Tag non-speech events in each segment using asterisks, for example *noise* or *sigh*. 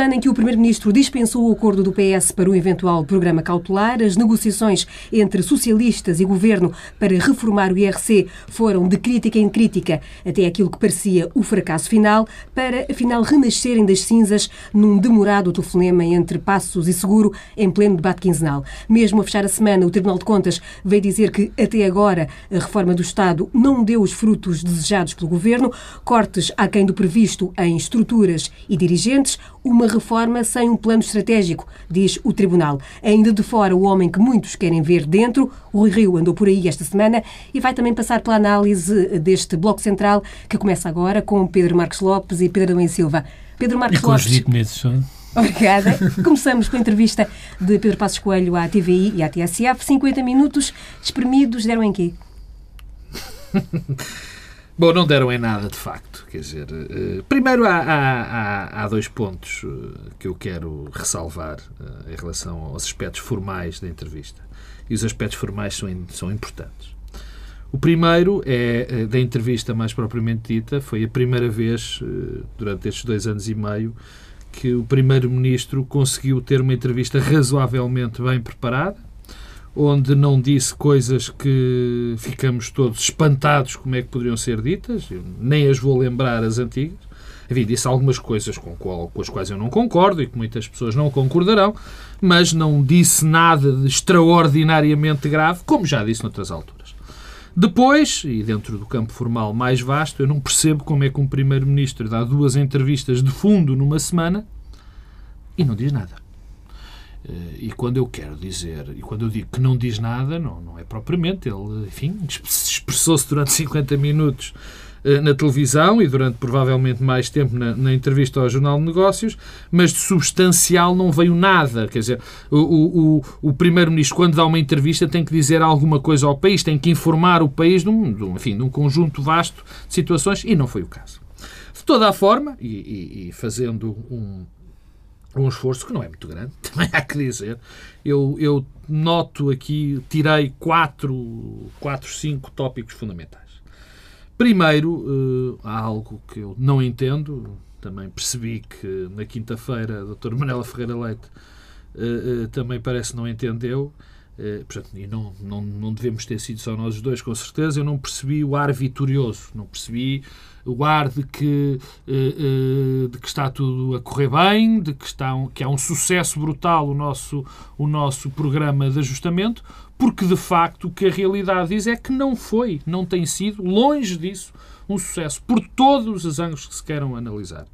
semana em que o Primeiro-Ministro dispensou o acordo do PS para o eventual programa cautelar, as negociações entre socialistas e governo para reformar o IRC foram de crítica em crítica até aquilo que parecia o fracasso final, para afinal renascerem das cinzas num demorado telefonema entre Passos e Seguro em pleno debate quinzenal. Mesmo a fechar a semana, o Tribunal de Contas veio dizer que até agora a reforma do Estado não deu os frutos desejados pelo governo, cortes aquém do previsto em estruturas e dirigentes, uma reforma sem um plano estratégico, diz o Tribunal. Ainda de fora, o homem que muitos querem ver dentro, o Rui Rio andou por aí esta semana e vai também passar pela análise deste Bloco Central, que começa agora com Pedro Marcos Lopes e Pedro Adão Silva. Pedro Marcos e com Lopes. Menezes, Obrigada. Começamos com a entrevista de Pedro Passos Coelho à TVI e à TSF. 50 minutos espremidos deram em quê? *laughs* Bom, não deram em nada, de facto. Quer dizer, uh, primeiro há, há, há, dois pontos uh, que eu quero ressalvar uh, em relação aos aspectos formais da entrevista. E os aspectos formais são, são importantes. O primeiro é, da entrevista mais propriamente dita, foi a primeira vez, durante estes dois anos e meio, que o Primeiro-Ministro conseguiu ter uma entrevista razoavelmente bem preparada, onde não disse coisas que ficamos todos espantados como é que poderiam ser ditas, eu nem as vou lembrar as antigas. Enfim, disse algumas coisas com, qual, com as quais eu não concordo e que muitas pessoas não concordarão, mas não disse nada de extraordinariamente grave, como já disse noutras alturas. Depois, e dentro do campo formal mais vasto, eu não percebo como é que um Primeiro-Ministro dá duas entrevistas de fundo numa semana e não diz nada. Eh, e quando eu quero dizer, e quando eu digo que não diz nada, não, não é propriamente, ele, enfim, expressou-se durante 50 minutos eh, na televisão e durante provavelmente mais tempo na, na, entrevista ao Jornal de Negócios, mas de substancial não veio nada. Quer dizer, o, o, o Primeiro-Ministro, quando dá uma entrevista, tem que dizer alguma coisa ao país, tem que informar o país de um, de um enfim, de um conjunto vasto de situações e não foi o caso. De toda a forma, e, e, e fazendo um um esforço que não é muito grande, *laughs* também há que dizer. Eu, eu noto aqui, tirei quatro, quatro, cinco tópicos fundamentais. Primeiro, uh, há algo que eu não entendo, também percebi que na quinta-feira a doutora Manela Ferreira Leite uh, uh, também parece não entendeu, portanto, e não, não, não devemos ter sido só nós dois, com certeza. Eu não percebi o ar vitorioso, não percebi o ar de que, uh, uh, de que está tudo a correr bem, de que, está um, que há um sucesso brutal o nosso, o nosso programa de ajustamento, porque de facto o que a realidade diz é que não foi, não tem sido, longe disso, um sucesso por todos os ângulos que se queiram analisar.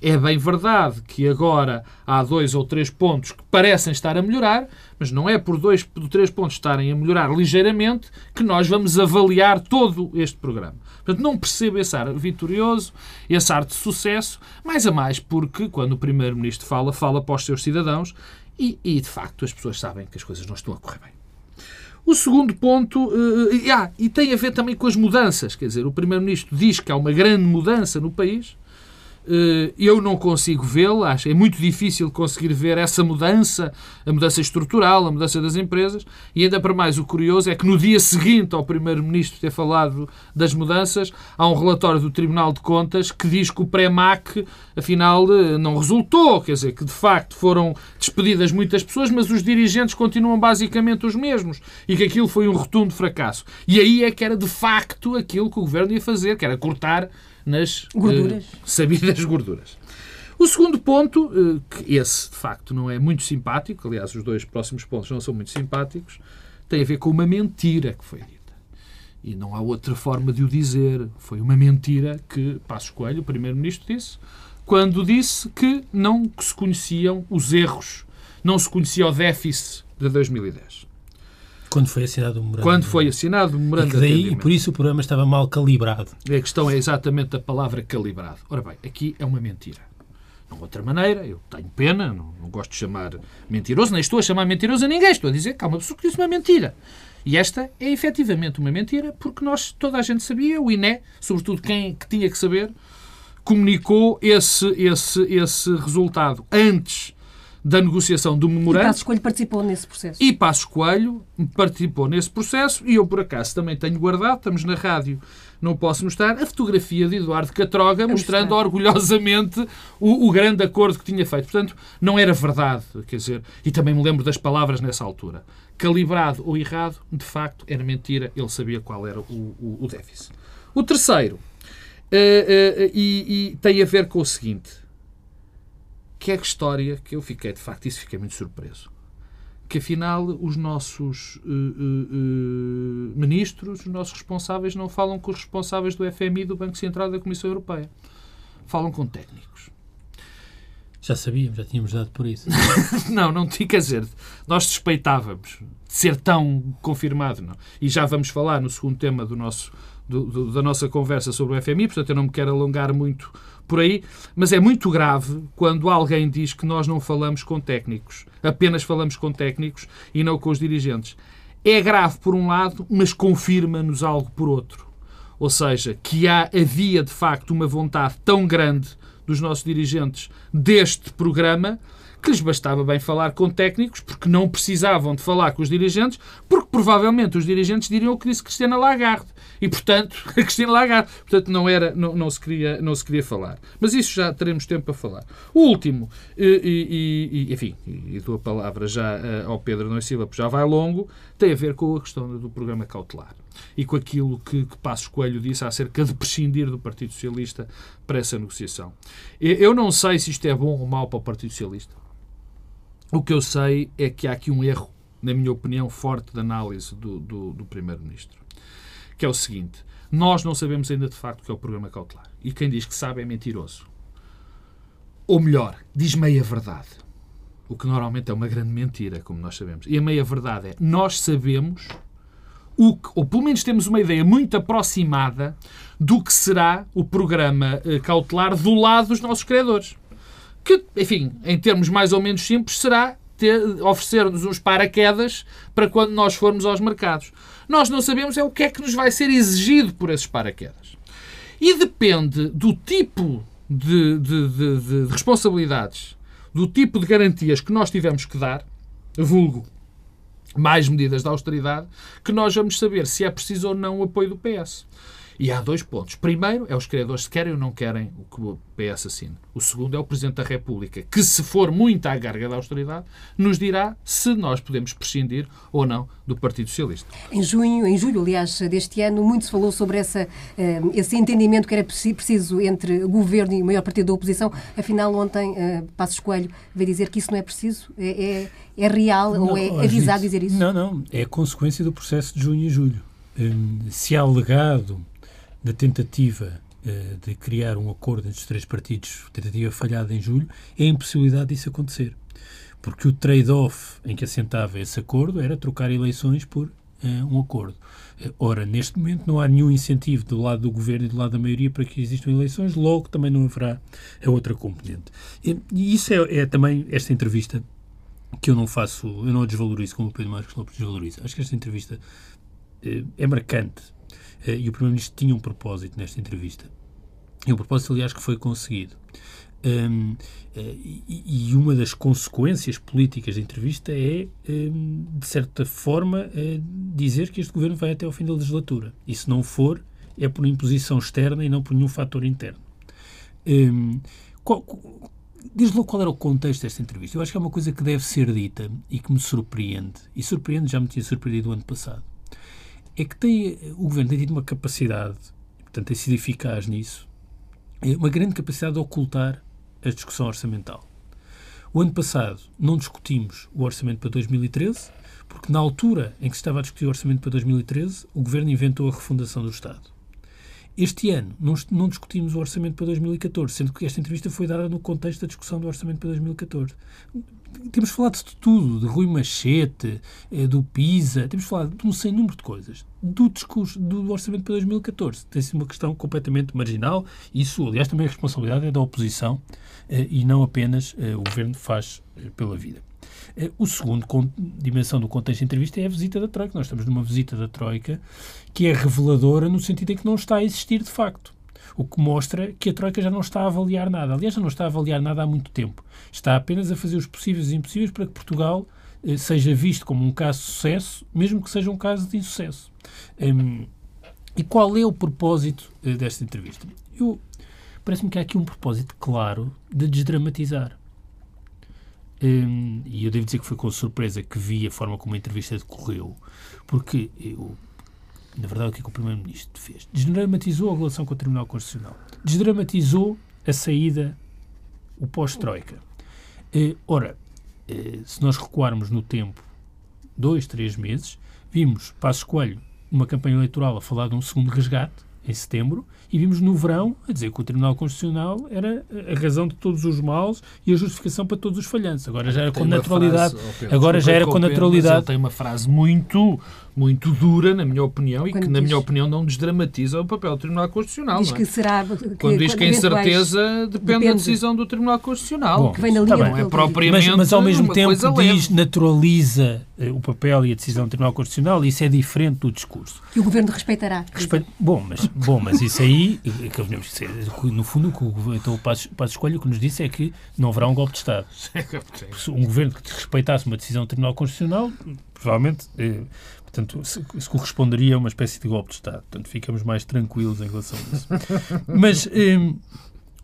É bem verdade que agora há dois ou três pontos que parecem estar a melhorar, mas não é por dois ou três pontos estarem a melhorar ligeiramente que nós vamos avaliar todo este programa. Portanto, não percebo esse ar vitorioso, esse ar de sucesso, mais a mais porque quando o Primeiro-Ministro fala, fala para os seus cidadãos e, e, de facto, as pessoas sabem que as coisas não estão a correr bem. O segundo ponto, uh, ah, e tem a ver também com as mudanças, quer dizer, o Primeiro-Ministro diz que há uma grande mudança no país, eu não consigo vê-la, acho é muito difícil conseguir ver essa mudança, a mudança estrutural, a mudança das empresas, e ainda para mais o curioso é que no dia seguinte ao Primeiro-Ministro ter falado das mudanças, há um relatório do Tribunal de Contas que diz que o pré-MAC, afinal, eh, não resultou, quer dizer, que de facto foram despedidas muitas pessoas, mas os dirigentes continuam basicamente os mesmos, e que aquilo foi um rotundo fracasso. E aí é que era de facto aquilo que o Governo ia fazer, que era cortar nas gorduras. Uh, sabidas gorduras. O segundo ponto, uh, que esse de facto não é muito simpático, aliás, os dois próximos pontos não são muito simpáticos, tem a ver com uma mentira que foi dita. E não há outra forma de o dizer. Foi uma mentira que Passos Coelho, o Primeiro-Ministro, disse quando disse que não se conheciam os erros, não se conhecia o déficit de 2010. Quando foi assinado o memorando. Quando foi assinado o memorando. E, daí, e por isso o programa estava mal calibrado. A questão é exatamente a palavra calibrado. Ora bem, aqui é uma mentira. Não outra maneira, eu tenho pena, não, não, gosto de chamar mentiroso, nem estou a chamar mentiroso a ninguém, estou a dizer que há uma pessoa que disse uma mentira. E esta é efetivamente uma mentira, porque nós, toda a gente sabia, o INE, sobretudo quem que tinha que saber, comunicou esse, esse, esse resultado antes da negociação do memorando. E Passos Coelho participou nesse processo. E Passos Coelho participou nesse processo e eu, por acaso, também tenho guardado, estamos na rádio, não posso mostrar, a fotografia de Eduardo Catroga mostrando orgulhosamente o, o, grande acordo que tinha feito. Portanto, não era verdade, quer dizer, e também me lembro das palavras nessa altura. Calibrado ou errado, de facto, era mentira, ele sabia qual era o, o, o déficit. O terceiro, uh, uh, e, e tem a ver com o seguinte, que é a história que eu fiquei, de facto, isso fiquei muito surpreso. Que afinal os nossos uh, uh, ministros, os nossos responsáveis, não falam com os responsáveis do FMI, do Banco Central e da Comissão Europeia. Falam com técnicos. Já sabíamos, já tínhamos dado por isso. *laughs* não, não tinha, quer dizer, nós suspeitávamos de ser tão confirmado. Não. E já vamos falar no segundo tema do nosso, do, do, da nossa conversa sobre o FMI, portanto eu não me quero alongar muito por aí, mas é muito grave quando alguém diz que nós não falamos com técnicos, apenas falamos com técnicos e não com os dirigentes. É grave por um lado, mas confirma-nos algo por outro. Ou seja, que há, havia de facto uma vontade tão grande dos nossos dirigentes deste programa que lhes bastava bem falar com técnicos, porque não precisavam de falar com os dirigentes, porque provavelmente os dirigentes diriam o que disse Cristina Lagarde. E, portanto, *laughs* a Cristina Lagarde. Portanto, não, era, não, não, se queria, não se queria falar. Mas isso já teremos tempo para falar. O último, e, e, e enfim, e dou a palavra já eh, ao Pedro Nois Silva, porque já vai longo, tem a ver com a questão do programa cautelar e com aquilo que, que Passos Coelho disse acerca de prescindir do Partido Socialista para essa negociação. Eu não sei se isto é bom ou mau para o Partido Socialista. O que eu sei é que há aqui um erro, na minha opinião, forte de análise do, do, do Primeiro-Ministro. Que é o seguinte: nós não sabemos ainda de facto o que é o programa cautelar. E quem diz que sabe é mentiroso. Ou melhor, diz meia verdade. O que normalmente é uma grande mentira, como nós sabemos. E a meia verdade é: nós sabemos o que, ou pelo menos temos uma ideia muito aproximada do que será o programa eh, cautelar do lado dos nossos credores que, enfim, em termos mais ou menos simples, será oferecer-nos uns paraquedas para quando nós formos aos mercados. Nós não sabemos é o que é que nos vai ser exigido por esses paraquedas. E depende do tipo de, de, de, de responsabilidades, do tipo de garantias que nós tivemos que dar, vulgo mais medidas de austeridade, que nós vamos saber se é preciso ou não o apoio do PS. E há dois pontos. Primeiro é os criadores se querem ou não querem o que o PS assine. O segundo é o Presidente da República, que, se for muito à garga da austeridade, nos dirá se nós podemos prescindir ou não do Partido Socialista. Em junho, em julho, aliás, deste ano, muito se falou sobre essa, eh, esse entendimento que era preciso entre o governo e o maior partido da oposição. Afinal, ontem, eh, Passos Coelho veio dizer que isso não é preciso. É, é, é real não, ou é avisado dizer isso? Não, não. É consequência do processo de junho e julho. Hum, se há legado da tentativa uh, de criar um acordo entre os três partidos, tentativa falhada em julho, é a impossibilidade disso acontecer. Porque o trade-off em que assentava esse acordo era trocar eleições por uh, um acordo. Uh, ora, neste momento não há nenhum incentivo do lado do governo e do lado da maioria para que existam eleições, logo também não haverá a outra componente. E, isso é, é, também esta entrevista que eu não faço, eu não a desvalorizo como o Pedro Marcos Lopes desvaloriza. Acho que esta entrevista é marcante eh, e o Primeiro-Ministro tinha um propósito nesta entrevista. E um propósito, aliás, que foi conseguido. Um, eh, e, uma das consequências políticas da entrevista é, um, de certa forma, é dizer que este governo vai até ao fim da legislatura. E se não for, é por imposição externa e não por nenhum fator interno. Um, qual, Diz logo qual era o contexto desta entrevista. Eu acho que é uma coisa que deve ser dita e que me surpreende. E surpreende, já me tinha surpreendido o ano passado é que tem, o governo tem tido uma capacidade, portanto, tem sido eficaz nisso, é uma grande capacidade de ocultar a discussão orçamental. O ano passado não discutimos o orçamento para 2013, porque na altura em que se estava a discutir o orçamento para 2013, o governo inventou a refundação do Estado. Este ano não, discutimos o orçamento para 2014, sendo que esta entrevista foi dada no contexto da discussão do orçamento para 2014 temos falado de tudo, de Rui Machete, eh, do PISA, temos falado de um sem número de coisas. Do discurso do orçamento para 2014. Tem sido uma questão completamente marginal. Isso, aliás, também a responsabilidade é da oposição eh, e não apenas eh, o governo faz pela vida. O segundo dimensão do contexto da entrevista é a visita da Troika. Nós estamos numa visita da Troika que é reveladora no sentido em que não está a existir de facto. O que mostra que a Troika já não está a avaliar nada. Aliás, já não está a avaliar nada há muito tempo. Está apenas a fazer os possíveis e impossíveis para que Portugal eh, seja visto como um caso de sucesso, mesmo que seja um caso de insucesso. Um, e qual é o propósito eh, desta entrevista? Eu parece-me que há aqui um propósito claro de desdramatizar. Um, e eu devo dizer que foi com surpresa que vi a forma como a entrevista decorreu, porque eu, na verdade, o que, é que o Primeiro-Ministro fez? Desdramatizou a relação com o Tribunal Constitucional, desdramatizou a saída, o pós-Troika. Uh, ora, uh, se nós recuarmos no tempo dois, três meses, vimos Passos Coelho, uma campanha eleitoral, a falar de um segundo resgate, em setembro, e vimos no verão a dizer que o Tribunal Constitucional era a razão de todos os males e a justificação para todos os falhantes. Agora já era tem com naturalidade. Frase, oh agora já era com naturalidade. Ele tem uma frase muito muito dura, na minha opinião, e quando que, na minha opinião, não desdramatiza o papel do Tribunal Constitucional. Diz é? que será. Que, quando diz que a incerteza depende, depende, da decisão do Tribunal Constitucional. Bom, que vem na linha tá é propriamente. Mas, mas ao mesmo tempo diz, naturaliza eh, o papel e a decisão do Tribunal Constitucional, e isso é diferente do discurso. Que o Governo respeitará. Respe... Bom, mas, bom, mas isso aí, no fundo, o, então, o Escolha o que nos disse é que não haverá um golpe de Estado. Um governo que respeitasse uma decisão do Tribunal Constitucional, provavelmente. Eh, Portanto, isso corresponderia a uma espécie de golpe de Estado. Portanto, ficamos mais tranquilos em relação a isso. *laughs* Mas um,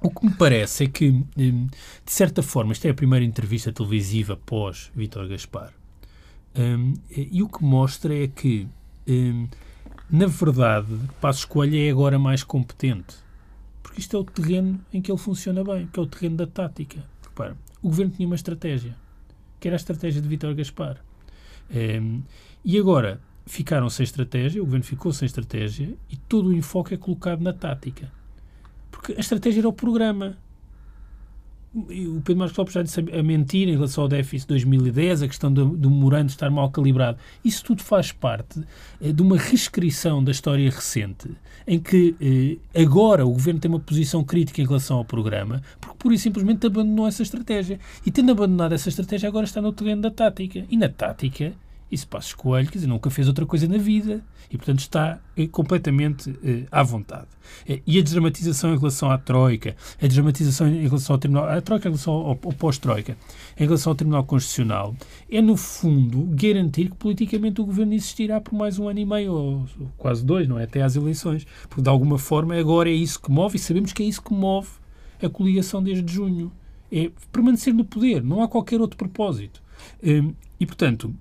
o que me parece é que, um, de certa forma, esta é a primeira entrevista televisiva pós Vítor Gaspar. Um, e o que mostra é que, na verdade, Passos Coelho é agora mais competente. Porque isto é o terreno em que ele funciona bem, que é o terreno da tática. Repara, o governo tinha uma estratégia, que era a estratégia de Vítor Gaspar. Um, e agora ficaram sem estratégia, o governo ficou sem estratégia e todo o enfoque é colocado na tática. Porque a estratégia era o programa. O Pedro Marcos Lopes disse a mentir em relação ao déficit de 2010, a questão do, do memorando estar mal calibrado. Isso tudo faz parte eh, de uma reescrição da história recente, em que eh, agora o governo tem uma posição crítica em relação ao programa, porque pura e simplesmente abandonou essa estratégia. E tendo abandonado essa estratégia, agora está no terreno da tática. E na tática, isso Passos Coelho, quer dizer, nunca fez outra coisa na vida e, portanto, está eh, completamente eh, à vontade. Eh, e a desdramatização em relação à Troika, a desdramatização em relação ao Tribunal, a Troika em relação ao, ao pós-Troika, em relação ao Tribunal Constitucional, é, no fundo, garantir que politicamente o governo existirá por mais um ano e meio, ou quase dois, não é? Até às eleições. Porque, de alguma forma, agora é isso que move e sabemos que é isso que move a coligação desde junho. É permanecer no poder, não há qualquer outro propósito. E, portanto,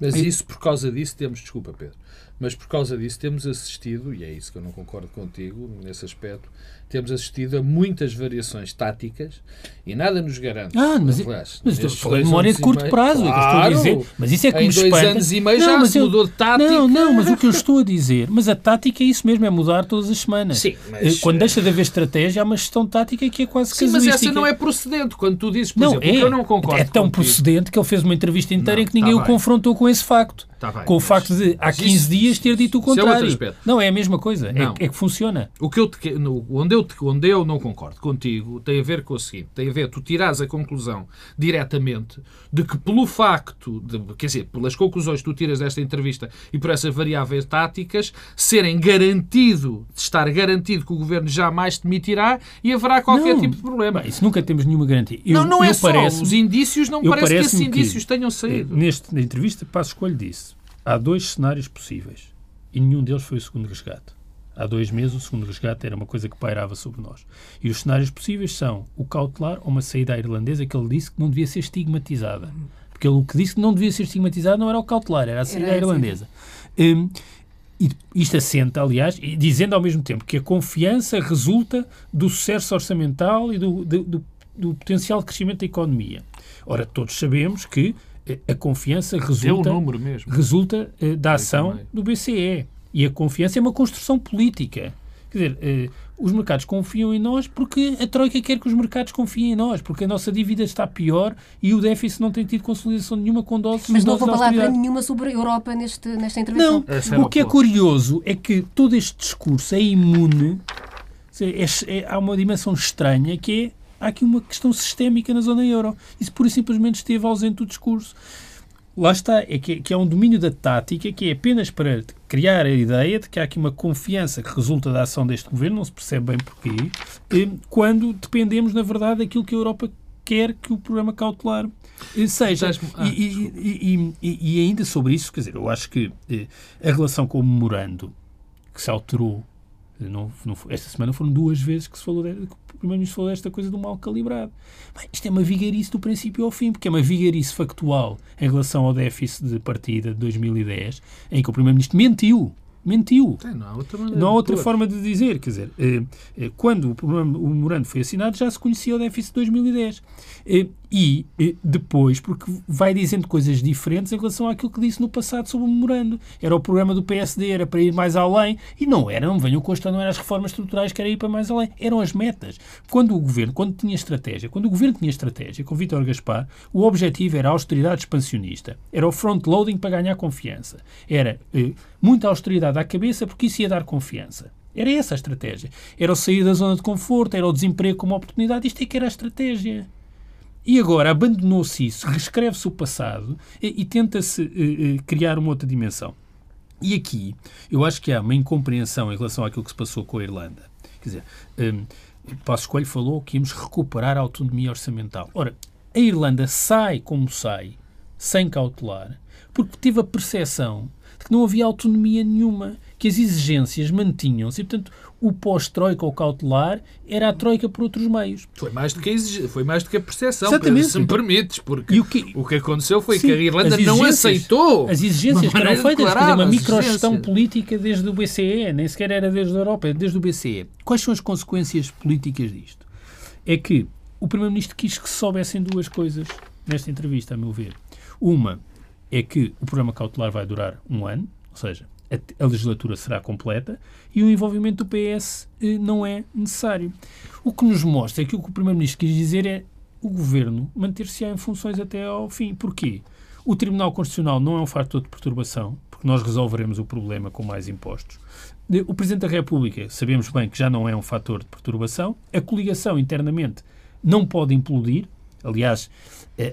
mas isso, por causa disso, temos, desculpa Pedro, mas por causa disso temos assistido, e é isso que eu não concordo contigo nesse aspecto, temos assistido a muitas variações táticas e nada nos garante. Ah, mas, aliás, mas estou falando de memória de curto prazo, claro, é que estou a dizer. Mas isso é que em me dois espanta. anos e meio não, já se eu, mudou de tática. Não, não, mas o que eu estou a dizer, mas a tática é isso mesmo, é mudar todas as semanas. Sim, mas... Eh, quando deixa de haver estratégia, há uma gestão tática que é quase Sim, mas essa não é procedente. Quando tu dizes, por não, exemplo, é, eu não concordo É tão contigo. procedente que ele fez uma entrevista inteira não, em que ninguém tá o confrontou com esse facto. Tá bem, com o facto de, há 15 isso, dias, ter dito o contrário. É não, é a mesma coisa. É, é, que funciona. O que eu te, onde, eu te, onde eu não concordo contigo tem a ver com o seguinte: tem a ver, tu tiras a conclusão diretamente de que, pelo facto, de, quer dizer, pelas conclusões que tu tiras desta entrevista e por essas variáveis táticas, serem garantido, estar garantido que o governo jamais demitirá e haverá qualquer não, tipo de problema. Isso nunca temos nenhuma garantia. Eu, não, não é só. Parece, os indícios, não parece que esses indícios que, tenham saído. Neste, na entrevista, Passo Escolho disse há dois cenários possíveis e nenhum deles foi o segundo resgate. Há dois meses, o segundo resgate era uma coisa que pairava sobre nós. E os cenários possíveis são o cautelar ou uma saída irlandesa que ele disse que não devia ser estigmatizada. Porque ele o que disse que não devia ser estigmatizada não era o cautelar, era a saída era irlandesa. Um, e isto assenta, aliás, dizendo ao mesmo tempo que a confiança resulta do sucesso orçamental e do, do, do, do potencial de crescimento da economia. Ora, todos sabemos que a confiança resulta, resulta uh, da ação do BCE. E a confiança é uma construção política. Quer dizer, uh, os mercados confiam em nós porque a Troika quer que os mercados confiem em nós, porque a nossa dívida está pior e o déficit não tem tido consolidação nenhuma com doses Mas não vou palavra nenhuma sobre a Europa neste, nesta intervenção. Não, o que é curioso é que todo este discurso é imune, é, é, há uma dimensão estranha que é há aqui uma questão sistémica na zona euro. Isso pura e simplesmente esteve ausente do discurso. Lá está, é que, que é um domínio da tática que é apenas para criar a ideia de que há aqui uma confiança que resulta da ação deste governo, não se percebe bem porquê, eh, quando dependemos, na verdade, daquilo que a Europa quer que o programa cautelar eh, seja. Ah, e, e, e, e, ainda sobre isso, quer dizer, eu acho que eh, a relação com o memorando que se alterou não, não, esta semana foram duas vezes que se falou de, que o Primeiro-Ministro falou desta coisa do mal calibrado. Bem, isto é uma vigarice do princípio ao fim, porque é uma vigarice factual em relação ao déficit de partida de 2010, em que o Primeiro-Ministro mentiu mentiu. É, não há outra, não há outra forma de dizer. Quer dizer, eh, eh, quando o, o memorando foi assinado, já se conhecia o déficit de 2010. Eh, e depois, porque vai dizendo coisas diferentes em relação àquilo que disse no passado sobre o memorando. Era o programa do PSD, era para ir mais além, e não era, não venham constar, não eram as reformas estruturais que era ir para mais além, eram as metas. Quando o governo, quando tinha estratégia, quando o governo tinha estratégia com Vítor Gaspar, o objetivo era a austeridade expansionista, era o front-loading para ganhar confiança, era eh, muita austeridade à cabeça porque isso ia dar confiança. Era essa a estratégia. Era o sair da zona de conforto, era o desemprego como oportunidade, isto é que era a estratégia. E agora abandonou-se isso, reescreve-se o passado e, e tenta-se uh, criar uma outra dimensão. E aqui eu acho que há uma incompreensão em relação àquilo que se passou com a Irlanda. Quer dizer, um, Passo Coelho falou que íamos recuperar a autonomia orçamental. Ora, a Irlanda sai como sai, sem cautelar, porque teve a percepção de que não havia autonomia nenhuma, que as exigências mantinham-se e, portanto, o pós-troika ou cautelar era a troika por outros meios. Foi mais do que a, exig... foi mais do que a percepção, Exatamente. se me permites, porque o que... o que, aconteceu foi Sim, que a Irlanda não aceitou. As exigências que eram feitas, dizer, uma microgestão política desde o BCE, nem sequer era desde a Europa, desde o BCE. Quais são as consequências políticas disto? É que o Primeiro-Ministro quis que se soubessem duas coisas nesta entrevista, a meu ver. Uma é que o programa cautelar vai durar um ano, ou seja, a, legislatura será completa e o envolvimento do PS eh, não é necessário. O que nos mostra é que o que o Primeiro-Ministro quis dizer é o Governo manter-se em funções até ao fim. Porquê? O Tribunal Constitucional não é um fator de perturbação, porque nós resolveremos o problema com mais impostos. O Presidente da República, sabemos bem que já não é um fator de perturbação. A coligação internamente não pode implodir. Aliás,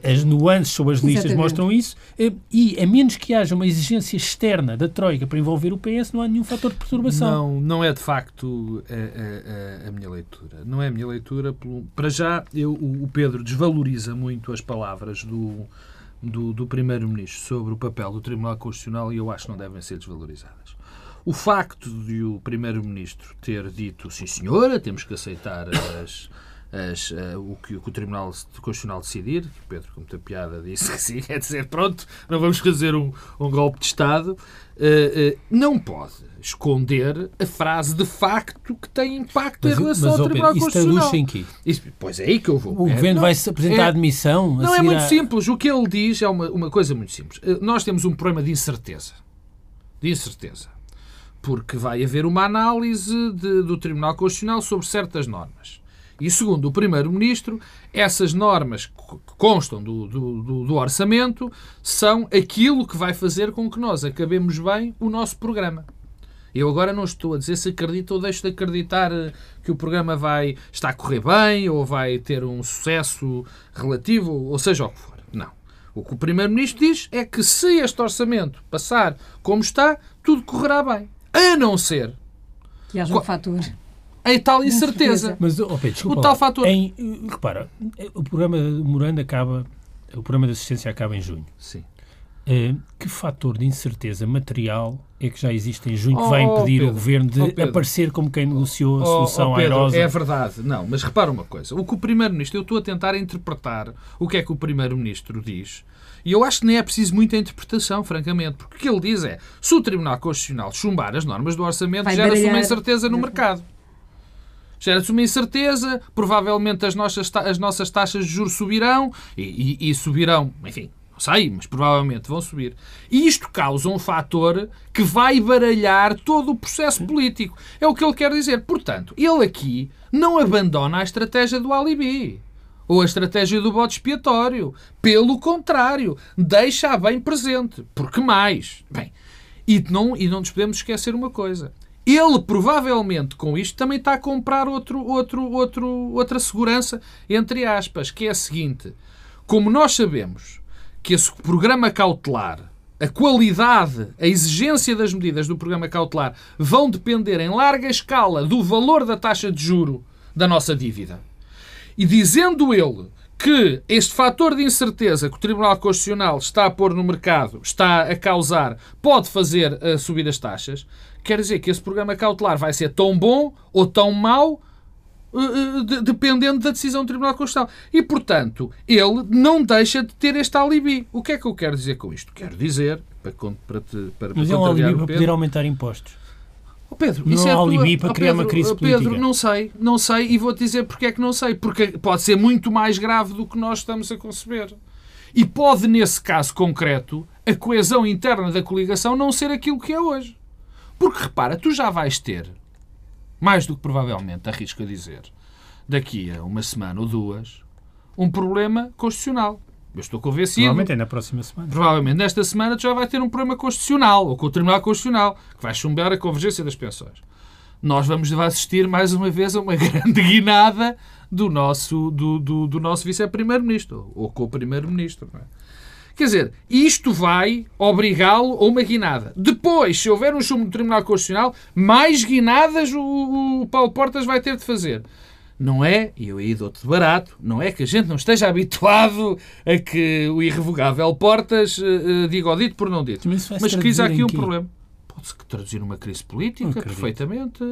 as nuances sobre as listas Exatamente. mostram isso, eh, e a menos que haja uma exigência externa da Troika para envolver o PS, não há nenhum fator de perturbação. Não, não é de facto a, a, a minha leitura. Não é a minha leitura. Para já, eu, o Pedro desvaloriza muito as palavras do, do, do Primeiro-Ministro sobre o papel do Tribunal Constitucional e eu acho que não devem ser desvalorizadas. O facto de o Primeiro-Ministro ter dito sim, senhora, temos que aceitar as as, uh, o, que, o, que, o Tribunal Constitucional decidir, que Pedro, com muita piada, disse que sim, *laughs* é dizer, pronto, não vamos fazer um, um golpe de Estado, uh, uh, não pode esconder a frase de facto que tem impacto mas, em relação mas, ao Tribunal isso Constitucional. Traduz em quê? Isso, pois é aí que eu vou. O é, governo vai-se apresentar é, admissão? Não, é muito a... simples. O que ele diz é uma, uma coisa muito simples. Nós temos um problema de incerteza. De incerteza. Porque vai haver uma análise de, do Tribunal Constitucional sobre certas normas. E segundo o Primeiro-Ministro, essas normas que constam do, do, do, orçamento são aquilo que vai fazer com que nós acabemos bem o nosso programa. Eu agora não estou a dizer se acredito ou deixo de acreditar eh, que o programa vai estar a correr bem ou vai ter um sucesso relativo, ou seja o que for. Não. O que o Primeiro-Ministro diz é que se este orçamento passar como está, tudo correrá bem. A não ser. Que haja um fator em tal incerteza. Mas, oh Pedro, desculpa, o tal fator. Em, repara, o programa de Morando acaba, o programa de assistência acaba em junho. Sim. Uh, que fator de incerteza material é que já existe em junho que vai oh, impedir oh, o governo de oh, aparecer como quem negociou a solução oh, Pedro, airosa? É verdade, não, mas repara uma coisa: o que o Primeiro-Ministro, eu estou a tentar interpretar o que é que o Primeiro-Ministro diz. E eu acho que nem é preciso muita interpretação, francamente, porque o que ele diz é: se o Tribunal Constitucional chumbar as normas do orçamento, gera-se uma incerteza no mercado. Gera-se uma incerteza, provavelmente as nossas, as nossas taxas de juros subirão e, e, e subirão, enfim, não sei, mas provavelmente vão subir. E isto causa um fator que vai baralhar todo o processo político. É o que ele quer dizer. Portanto, ele aqui não abandona a estratégia do alibi ou a estratégia do bode expiatório. Pelo contrário, deixa-a bem presente. Porque mais? Bem, e não, e não nos podemos esquecer uma coisa. Ele provavelmente com isto também está a comprar outro, outro, outro, outra segurança, entre aspas, que é a seguinte: como nós sabemos que esse programa cautelar, a qualidade, a exigência das medidas do programa cautelar vão depender em larga escala do valor da taxa de juro da nossa dívida. E dizendo ele que este fator de incerteza que o Tribunal Constitucional está a pôr no mercado, está a causar, pode fazer uh, subir as taxas, quer dizer que esse programa cautelar vai ser tão bom ou tão mau uh, de, dependendo da decisão do Tribunal Constitucional. E, portanto, ele não deixa de ter este alibi. O que é que eu quero dizer com isto? Quero dizer, para, para, para, Mas é um alibi para poder aumentar impostos. Oh Pedro, não isso é alibi para oh, criar Pedro, uma crise política. Pedro, não sei, não sei e vou-te dizer porque é que não sei. Porque pode ser muito mais grave do que nós estamos a conceber. E pode, nesse caso concreto, a coesão interna da coligação não ser aquilo que é hoje. Porque repara, tu já vais ter, mais do que provavelmente, arrisco a dizer, daqui a uma semana ou duas, um problema constitucional. Eu estou convencido. Provavelmente é na próxima semana. Provavelmente nesta semana já vai ter um problema constitucional, ou com o Tribunal Constitucional, que vai chumbar a convergência das pensões. Nós vamos assistir mais uma vez a uma *laughs* grande guinada do nosso, do, do, do nosso vice-primeiro-ministro, ou com o primeiro-ministro. É? Quer dizer, isto vai obrigá-lo a uma guinada. Depois, se houver um chumbo do Tribunal Constitucional, mais guinadas o, o Paulo Portas vai ter de fazer não é, e eu aí dou-te de barato, não é que a gente não esteja habituado a que o irrevogável Portas uh, diga o dito por não dito. Mas, Mas quis aqui um problema. Pode-se traduzir numa crise política, perfeitamente.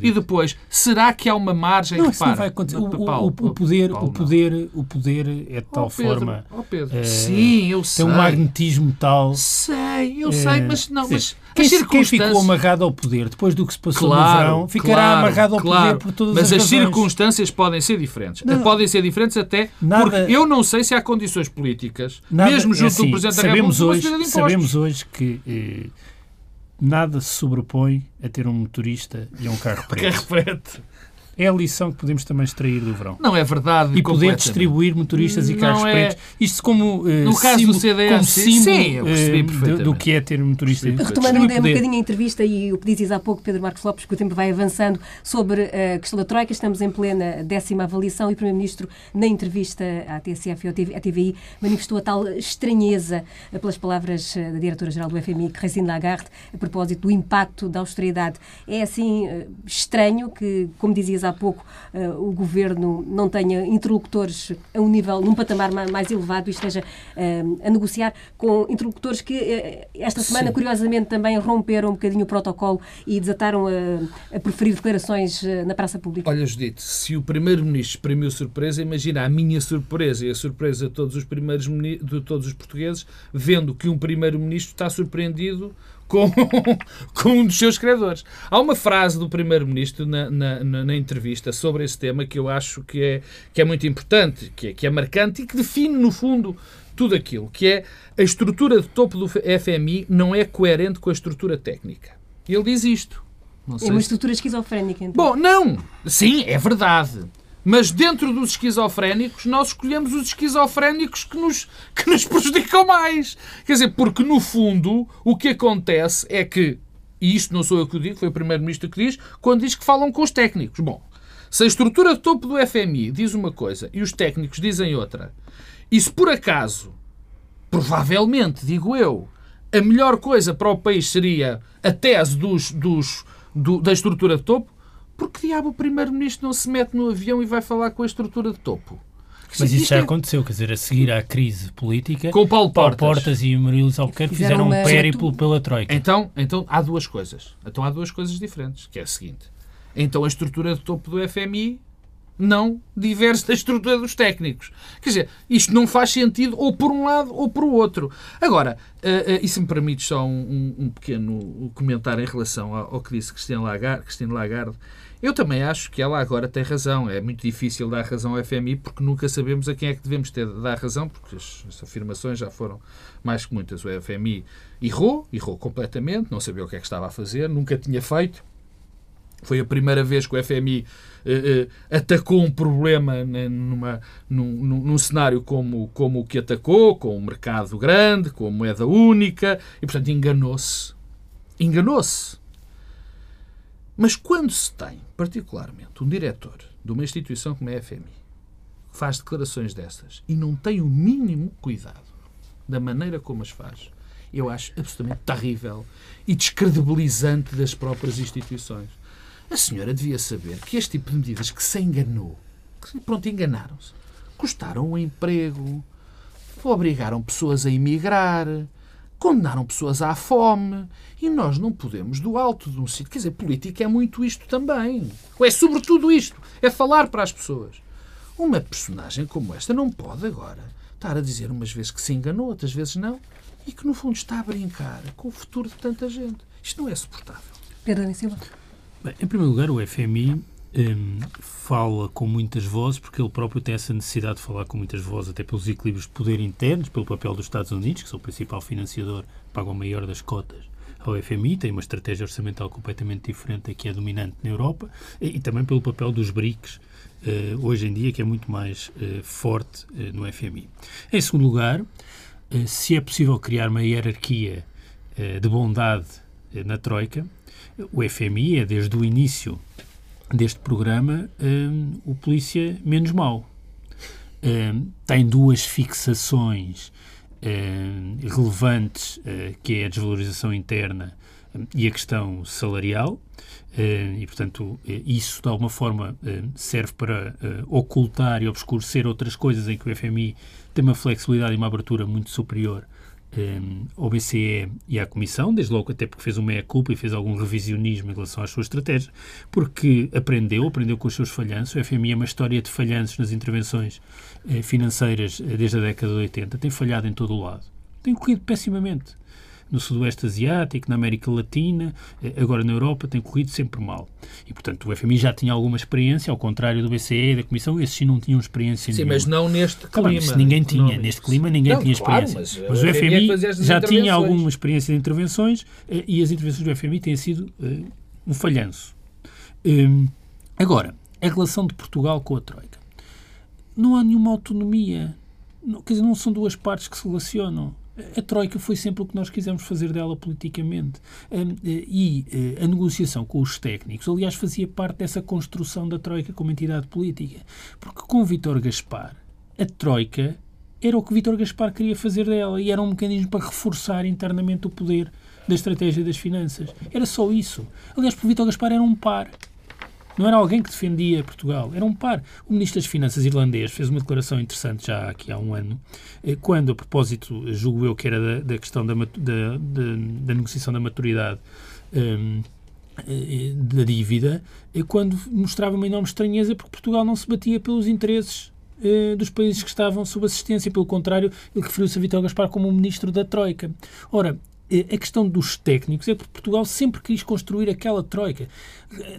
E depois, será que há uma margem não, para... Não vai acontecer. O, o, o, poder, o, poder, o poder é de tal oh, Pedro, forma... Oh, Pedro. É, Sim, eu sei. Tem um magnetismo tal... Sei, eu é, sei, mas não... Mas, quem, quem, ficou amarrado ao poder depois do que se passou claro, no verão ficará claro, amarrado ao claro, poder por todas mas as Mas as circunstâncias podem ser diferentes. Não, podem ser diferentes até nada, porque eu não sei se há condições políticas, nada, mesmo junto é assim, do Presidente da República, hoje, Sabemos hoje que eh, nada se sobrepõe a ter um motorista e um carro preto. *laughs* carro preto. É a lição que podemos também extrair do verão. Não é verdade. E poder distribuir motoristas e carros é... pretos. Isto como uh, no caso símbolo, do CDS, como símbolo sim, eu percebi uh, do, do, que é ter um motorista preto. Retomando ainda um bocadinho a entrevista e o que dizes há pouco, Pedro Marcos Lopes, que o tempo vai avançando sobre a questão da Troika. Estamos em plena décima avaliação e o Primeiro-Ministro, na entrevista à TSF e à TVI, manifestou a tal estranheza pelas palavras da Diretora-Geral do FMI, Christine Lagarde, a propósito do impacto da austeridade. É assim estranho que, como dizias há pouco, o governo não tenha interlocutores a um nível, num patamar mais elevado e esteja uh, a negociar com interlocutores que uh, esta semana, Sim. curiosamente, também romperam um bocadinho o protocolo e desataram a, a preferir declarações na praça pública. Olha, Judite, se o Primeiro-Ministro exprimiu surpresa, imagina a minha surpresa e a surpresa de todos os primeiros de todos os portugueses, vendo que um Primeiro-Ministro está surpreendido com, *laughs* com um dos seus credores. Há uma frase do Primeiro-Ministro na, na, na, entrevista sobre esse tema que eu acho que é, que é muito importante, que é, que é marcante e que define, no fundo, tudo aquilo, que é a estrutura de topo do FMI não é coerente com a estrutura técnica. Ele diz isto. é uma estrutura esquizofrénica, então. Bom, não! Sim, é verdade. Mas dentro dos esquizofrénicos, nós escolhemos os esquizofrénicos que nos, *laughs* que nos prejudicam mais. Quer dizer, porque no fundo o que acontece é que, e isto não sou eu que o digo, foi o Primeiro-Ministro que diz, quando diz que falam com os técnicos. Bom, se a estrutura de topo do FMI diz uma coisa e os técnicos dizem outra, e se por acaso, provavelmente, digo eu, a melhor coisa para o país seria a tese dos, dos, do, da estrutura de topo, porque diabo o Primeiro-Ministro não se mete no avião e vai falar com a estrutura de topo? Mas isso já é... aconteceu, quer dizer, a seguir à crise política, com o Paulo Portas, Paulo Portas e o Murilo Albuquerque fizeram, fizeram um périplo pela Troika. Então, então há duas coisas. Então há duas coisas diferentes, que é a seguinte. Então a estrutura de topo do FMI não diverge da estrutura dos técnicos. Quer dizer, isto não faz sentido ou por um lado ou por outro. Agora, uh, uh, e se me permites só um, um, um pequeno comentário em relação ao, ao que disse Cristiano Lagarde, Cristiano Lagarde eu também acho que ela agora tem razão. É muito difícil dar razão ao FMI porque nunca sabemos a quem é que devemos ter de dar razão, porque as, as afirmações já foram mais que muitas. O FMI errou, errou completamente, não sabia o que é que estava a fazer, nunca tinha feito. Foi a primeira vez que o FMI eh, eh, atacou um problema numa, num, num, cenário como, como o que atacou, com um mercado grande, com moeda única, e portanto enganou-se. Enganou-se. Mas quando se tem, particularmente, um diretor de uma instituição como a FMI, que faz declarações dessas e não tem o mínimo cuidado da maneira como as faz, eu acho absolutamente terrível e descredibilizante das próprias instituições. A senhora devia saber que este tipo de medidas que se enganou, que pronto, enganaram-se, custaram o emprego, obrigaram pessoas a emigrar, condenaram pessoas à fome. E nós não podemos, do alto de um sítio. Quer dizer, política é muito isto também. Ou é sobretudo isto. É falar para as pessoas. Uma personagem como esta não pode agora estar a dizer umas vezes que se enganou, outras vezes não, e que no fundo está a brincar com o futuro de tanta gente. Isto não é suportável. Pedro Silva. Bem, em primeiro lugar, o FMI um, fala com muitas vozes, porque ele próprio tem essa necessidade de falar com muitas vozes, até pelos equilíbrios de poder internos, pelo papel dos Estados Unidos, que são o principal financiador, paga o maior das cotas ao FMI, tem uma estratégia orçamental completamente diferente da que é dominante na Europa, e, e também pelo papel dos BRICS, uh, hoje em dia, que é muito mais uh, forte uh, no FMI. Em segundo lugar, se é possível criar uma hierarquia de bondade na Troika, o FMI é, desde o início deste programa, um, o polícia menos mau. Um, tem duas fixações um, relevantes, uh, que é a desvalorização interna e a questão salarial, e, portanto, isso de alguma forma serve para ocultar e obscurecer outras coisas em que o FMI tem uma flexibilidade e uma abertura muito superior um, ao BCE e à Comissão, desde logo até porque fez uma meia-culpa e fez algum revisionismo em relação às suas estratégias, porque aprendeu, aprendeu com os seus falhanços. O FMI é uma história de falhanços nas intervenções eh, financeiras eh, desde a década de 80. Tem falhado em todo o lado. Tem corrido pessimamente no Sudoeste Asiático, na América Latina, eh, agora na Europa, tem corrido sempre mal. E, portanto, o FMI já tinha alguma experiência, ao contrário do BCE e da Comissão, esses sim não tinham experiência sim, nenhuma. mas não neste clima. Claro, ninguém tinha. Não, neste clima ninguém não, tinha claro, experiência. mas, mas, o FMI, FMI já tinha alguma experiência de intervenções eh, e as intervenções do FMI têm sido uh, um falhanço. Um, agora, a relação de Portugal com a Troika. Não há nenhuma autonomia. Não, quer dizer, não são duas partes que se relacionam a Troika foi sempre o que nós quisemos fazer dela politicamente. Hum, e eh, a negociação com os técnicos, aliás, fazia parte dessa construção da Troika como entidade política. Porque com Vítor Gaspar, a Troika era o que Vítor Gaspar queria fazer dela e era um mecanismo para reforçar internamente o poder da estratégia das finanças. Era só isso. Aliás, porque Vítor Gaspar era um par. Não era alguém que defendia Portugal, era um par. O Ministro das Finanças irlandês fez uma declaração interessante já aqui há um ano, eh, quando, a propósito, julgo eu que era da, da questão da, da, da, negociação da maturidade um, ehm, eh, da dívida, eh, quando mostrava uma enorme estranheza porque Portugal não se batia pelos interesses dos países que estavam sob assistência. Pelo contrário, ele referiu-se a Vitor Gaspar como o ministro da Troika. Ora, a questão dos técnicos é porque Portugal sempre quis construir aquela troika.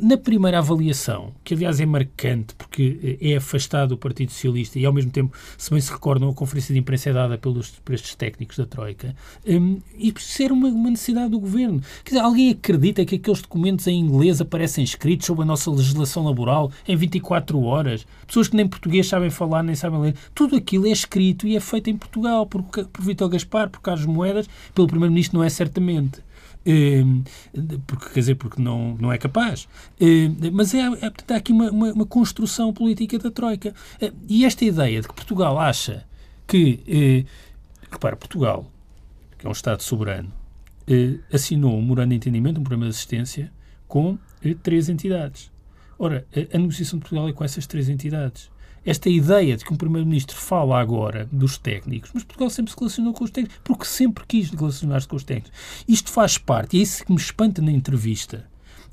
Na primeira avaliação, que aliás é marcante porque é afastado do Partido Socialista e ao mesmo tempo, se bem se recordam, a conferência de imprensa é dada pelos, por estes técnicos da troika, um, e isso era uma, uma, necessidade do governo. Quer dizer, alguém acredita que aqueles documentos em inglês aparecem escritos sobre a nossa legislação laboral em 24 horas? Pessoas que nem português sabem falar, nem sabem ler. Tudo aquilo é escrito e é feito em Portugal por, por Vitor Gaspar, por Carlos Moedas, pelo Primeiro-Ministro não é certamente. Ehm, porque, quer dizer, porque não, não é capaz. Ehm, mas é, é, há aqui uma, uma, uma, construção política da Troika. Eh, e esta ideia de que Portugal acha que. Eh, repara, Portugal, que é um Estado soberano, eh, assinou um memorando de entendimento, um programa de assistência, com três entidades. Ora, a negociação de Portugal é com essas três entidades esta ideia de que um Primeiro-Ministro fala agora dos técnicos, mas Portugal sempre se relacionou com os técnicos, porque sempre quis relacionar-se com os técnicos. Isto faz parte, e é isso que me espanta na entrevista,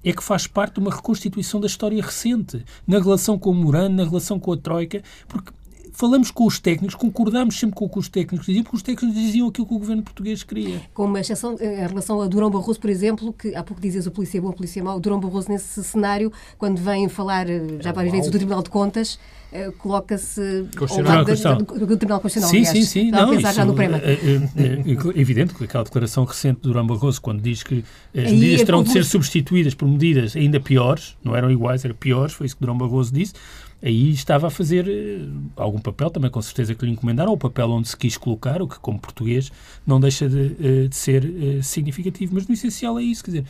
é que faz parte de uma reconstituição da história recente, na relação com o Morano, na relação com a Troika, porque falamos com os técnicos, concordamos sempre com o que os técnicos diziam, porque os técnicos diziam aquilo que o governo português queria. Com uma exceção eh, em relação a Durão Barroso, por exemplo, que há pouco dizias o polícia é bom, o polícia é mau, Durão Barroso nesse cenário, quando vem falar eh, já é várias vezes do Tribunal de Contas, uh, coloca-se ao lado do Tribunal Constitucional. Sim, aliás, sim, sim. Não, a pensar isso, já no Prema. É, é, é, evidente que aquela declaração recente de Durão Barroso, quando diz que as Aí medidas terão de ser substituídas por medidas ainda piores, não eram iguais, eram piores, foi isso que Durão Barroso disse, aí estava a fazer eh, algum papel, também com certeza que lhe encomendaram, o papel onde se quis colocar, o que como português não deixa de, eh, de ser eh, significativo. Mas no essencial é isso, quer dizer,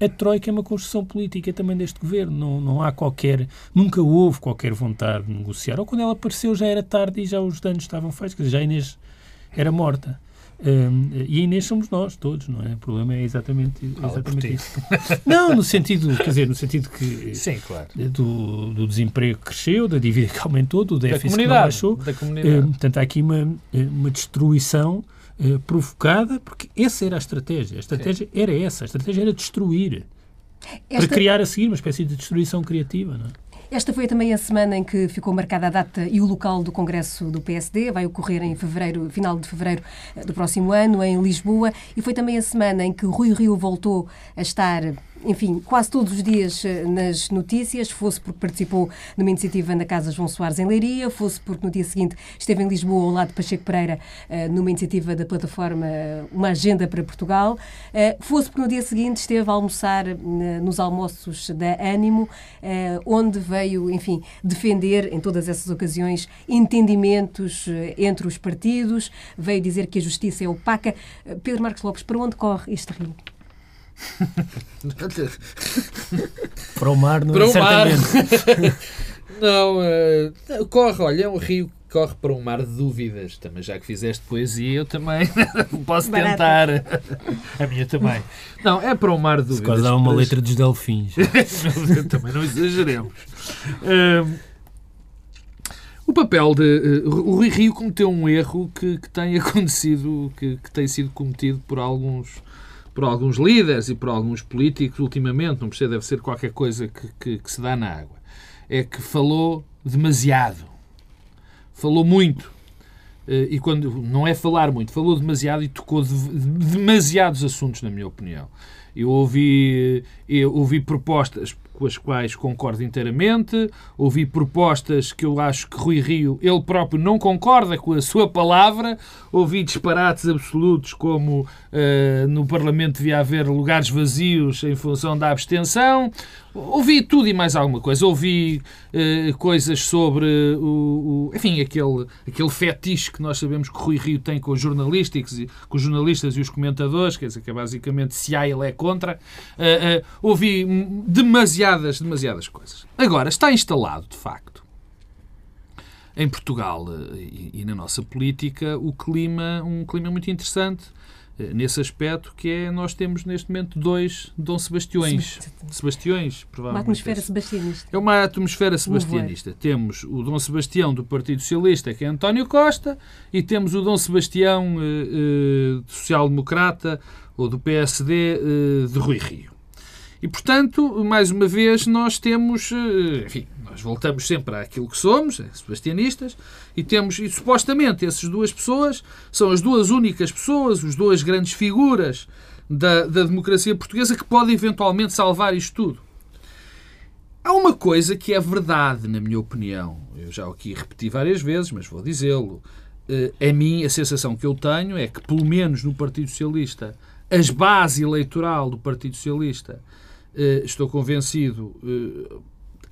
a Troika é uma construção política também deste governo, não, não há qualquer, nunca houve qualquer vontade de negociar, ou quando ela apareceu já era tarde e já os danos estavam feitos, quer dizer, já Inês era morta. Um, e a Inês somos nós, todos, não é? O problema é exatamente, exatamente isso. Não, no sentido, quer dizer, no sentido que Sim, claro. do, do desemprego que cresceu, da dívida que aumentou, do déficit que não baixou. Da Eh, comunidade. portanto, há aqui uma, eh, uma destruição eh, provocada, porque essa era a estratégia. A estratégia era essa. A estratégia era destruir. Para Esta, criar a seguir uma espécie de destruição criativa, não é? Esta foi também a semana em que ficou marcada a data e o local do Congresso do PSD. Vai ocorrer em fevereiro, final de fevereiro eh, do próximo ano, em Lisboa. E foi também a semana em que Rui Rio voltou a estar, enfim, quase todos os dias eh, nas notícias, fosse porque participou numa iniciativa na Casa João Soares em Leiria, fosse porque no dia seguinte esteve em Lisboa ao lado de Pacheco Pereira eh, numa iniciativa da plataforma eh, Uma Agenda para Portugal, fosse porque no dia seguinte esteve a almoçar nos almoços da Ânimo, onde veio, enfim, defender em todas essas ocasiões entendimentos entre os partidos, veio dizer que a justiça é opaca. Pedro Marcos Lopes, para onde corre este rio? *laughs* Para o mar, não Para é? o mar. Certamente. *laughs* Não, eh, corre, olha, é um rio que corre para um mar de dúvidas. Também já que fizeste poesia, eu também *laughs* posso Barata. tentar. A minha também. Não, é para um mar de Se dúvidas. quase há uma letra dos delfins. também não exageremos. Hum, o papel de. eh, o Rui Rio cometeu um erro que, que tem acontecido, que, que tem sido cometido por alguns, por alguns líderes e por alguns políticos ultimamente. Não precisa, deve ser qualquer coisa que, que, que se dá na água. É que falou demasiado. Falou muito. Eh, E quando não é falar muito, falou demasiado e tocou de, de- demasiados assuntos, na minha opinião. Eu ouvi, eu ouvi propostas com as quais concordo inteiramente, ouvi propostas que eu acho que Rui Rio, ele próprio, não concorda com a sua palavra, ouvi disparates absolutos como eh, no Parlamento devia haver lugares vazios em função da abstenção, ouvi tudo e mais alguma coisa. Ouvi eh, coisas sobre o, o- enfim, aquele, aquele fetiche que nós sabemos que Rui Rio tem com os jornalísticos, com os jornalistas e os comentadores, quer dizer, que é basicamente se há, ele é contra. Eh, eh, ouvi demasiadas, demasiadas coisas. Agora, está instalado, de facto, em Portugal e, e na nossa política, o clima, um clima muito interessante nesse aspecto, que é nós temos neste momento dois Dom Sebastiões. Sebastiões, Uma provavelmente. atmosfera sebastianista. É uma atmosfera sebastianista. Temos o Dom Sebastião do Partido Socialista, que é António Costa, e temos o Dom Sebastião eh, eh, social-democrata ou do PSD eh, de Rui Rio. E, portanto, mais uma vez, nós temos, eh, enfim, nós voltamos sempre àquilo que somos, eh, sebastianistas, e temos, e supostamente, essas duas pessoas são as duas únicas pessoas, as duas grandes figuras da, da democracia portuguesa que podem eventualmente salvar isto tudo. Há uma coisa que é verdade, na minha opinião. Eu já aqui repeti várias vezes, mas vou dizê-lo. Eh, A mim, a sensação que eu tenho é que, pelo menos no Partido Socialista, as base eleitoral do Partido Socialista, eh, estou convencido, eh,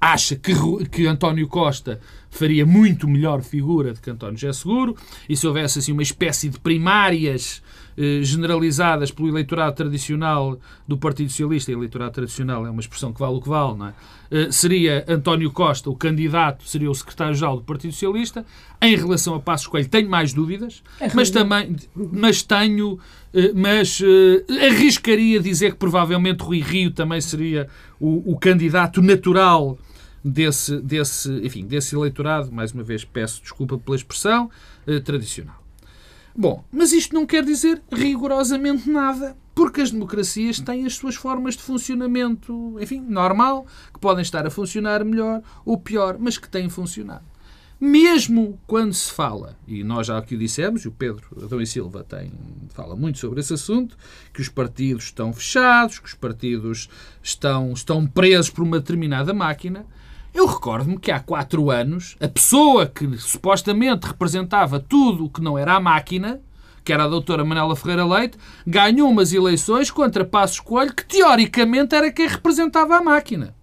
acha que, que António Costa faria muito melhor figura do que António José Seguro, e se houvesse assim uma espécie de primárias eh, generalizadas pelo eleitorado tradicional do Partido Socialista, e eleitorado tradicional é uma expressão que vale o que vale, não é? Eh, seria António Costa, o candidato, seria o secretário-geral do Partido Socialista. Em relação a Passos Coelho, tenho mais dúvidas, mas também, mas tenho, eh, mas eh, arriscaria dizer que provavelmente Rui Rio também seria o, o candidato natural desse, desse, enfim, desse eleitorado, mais uma vez peço desculpa pela expressão, eh, tradicional. Bom, mas isto não quer dizer rigorosamente nada, porque as democracias têm as suas formas de funcionamento, enfim, normal, que podem estar a funcionar melhor ou pior, mas que têm funcionado. Mesmo quando se fala, e nós já aqui o dissemos, e o Pedro Adão e Silva tem, fala muito sobre esse assunto, que os partidos estão fechados, que os partidos estão, estão presos por uma determinada máquina, eu recordo-me que há quatro anos a pessoa que supostamente representava tudo o que não era a máquina, que era a doutora Manela Ferreira Leite, ganhou umas eleições contra Passos Coelho, que teoricamente era quem representava a máquina.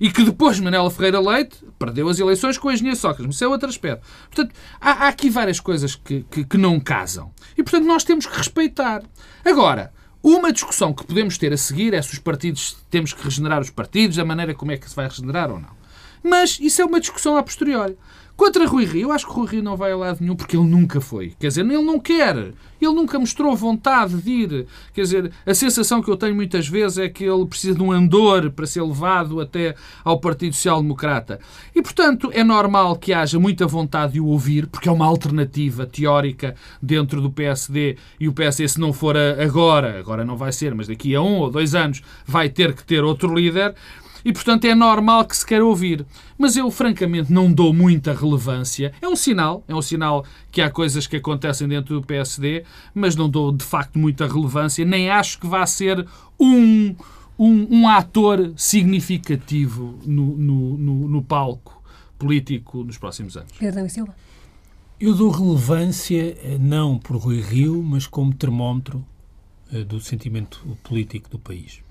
E que depois Manela Ferreira Leite perdeu as eleições com o engenheiro Sócrates. Isso é outro aspecto. Portanto, há, há aqui várias coisas que, que, que não casam. E, portanto, nós temos que respeitar. Agora, uma discussão que podemos ter a seguir é se os partidos temos que regenerar os partidos, a maneira como é que se vai regenerar ou não. Mas isso é uma discussão a posteriori. Contra Rui Rio, eu acho que Rui Rio não vai a lado nenhum porque ele nunca foi. Quer dizer, ele não quer. Ele nunca mostrou vontade de ir. Quer dizer, a sensação que eu tenho muitas vezes é que ele precisa de um andor para ser levado até ao Partido Social Democrata. E, portanto, é normal que haja muita vontade de o ouvir, porque é uma alternativa teórica dentro do PSD e o PSD, se não for agora, agora não vai ser, mas daqui a um ou dois anos, vai ter que ter outro líder e, portanto, é normal que se queira ouvir. Mas eu, francamente, não dou muita relevância. É um sinal, é um sinal que há coisas que acontecem dentro do PSD, mas não dou, de facto, muita relevância. Nem acho que vá ser um, um, um ator significativo no, no, no, no palco político nos próximos anos. Pedro Silva. Eu dou relevância eh, não por Rui Rio, mas como termómetro eh, do sentimento político do país.